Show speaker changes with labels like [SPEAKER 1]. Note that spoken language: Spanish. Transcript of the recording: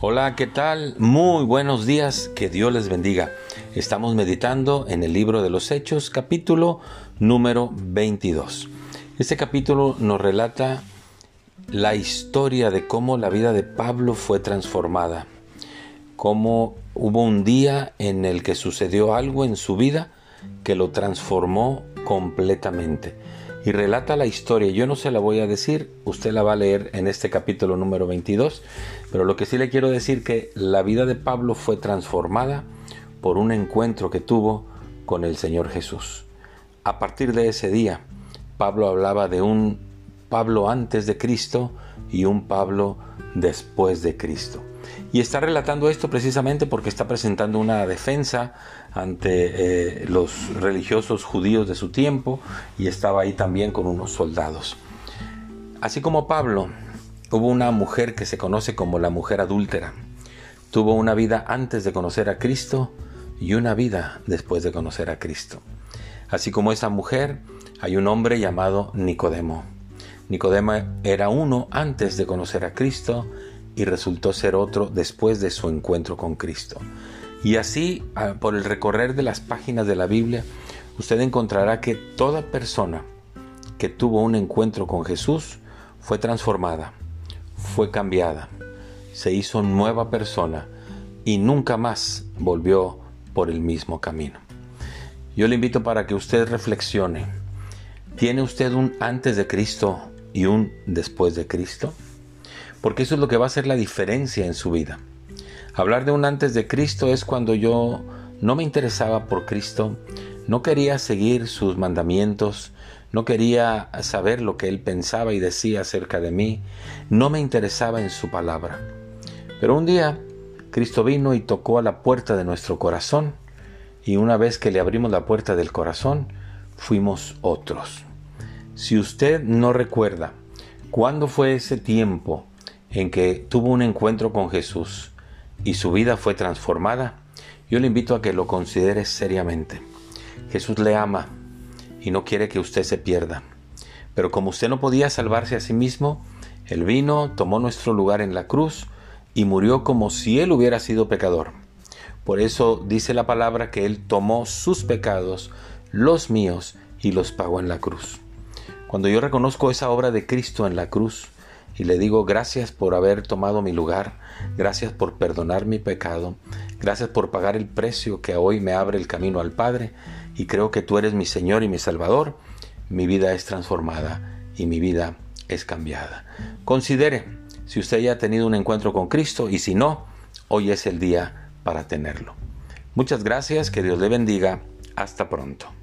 [SPEAKER 1] Hola, ¿qué tal? Muy buenos días, que Dios les bendiga. Estamos meditando en el libro de los Hechos, capítulo número 22. Este capítulo nos relata la historia de cómo la vida de Pablo fue transformada, cómo hubo un día en el que sucedió algo en su vida que lo transformó completamente y relata la historia. Yo no se la voy a decir, usted la va a leer en este capítulo número 22, pero lo que sí le quiero decir que la vida de Pablo fue transformada por un encuentro que tuvo con el Señor Jesús. A partir de ese día, Pablo hablaba de un Pablo antes de Cristo y un Pablo después de Cristo. Y está relatando esto precisamente porque está presentando una defensa ante eh, los religiosos judíos de su tiempo y estaba ahí también con unos soldados. Así como Pablo, hubo una mujer que se conoce como la mujer adúltera. Tuvo una vida antes de conocer a Cristo y una vida después de conocer a Cristo. Así como esa mujer, hay un hombre llamado Nicodemo. Nicodemo era uno antes de conocer a Cristo y resultó ser otro después de su encuentro con Cristo. Y así, por el recorrer de las páginas de la Biblia, usted encontrará que toda persona que tuvo un encuentro con Jesús fue transformada, fue cambiada, se hizo nueva persona y nunca más volvió por el mismo camino. Yo le invito para que usted reflexione. ¿Tiene usted un antes de Cristo y un después de Cristo? Porque eso es lo que va a hacer la diferencia en su vida. Hablar de un antes de Cristo es cuando yo no me interesaba por Cristo, no quería seguir sus mandamientos, no quería saber lo que Él pensaba y decía acerca de mí, no me interesaba en su palabra. Pero un día Cristo vino y tocó a la puerta de nuestro corazón, y una vez que le abrimos la puerta del corazón, fuimos otros. Si usted no recuerda cuándo fue ese tiempo en que tuvo un encuentro con Jesús y su vida fue transformada, yo le invito a que lo considere seriamente. Jesús le ama y no quiere que usted se pierda. Pero como usted no podía salvarse a sí mismo, Él vino, tomó nuestro lugar en la cruz y murió como si Él hubiera sido pecador. Por eso dice la palabra que Él tomó sus pecados, los míos, y los pagó en la cruz. Cuando yo reconozco esa obra de Cristo en la cruz, y le digo gracias por haber tomado mi lugar, gracias por perdonar mi pecado, gracias por pagar el precio que hoy me abre el camino al Padre y creo que tú eres mi Señor y mi Salvador, mi vida es transformada y mi vida es cambiada. Considere si usted ya ha tenido un encuentro con Cristo y si no, hoy es el día para tenerlo. Muchas gracias, que Dios le bendiga, hasta pronto.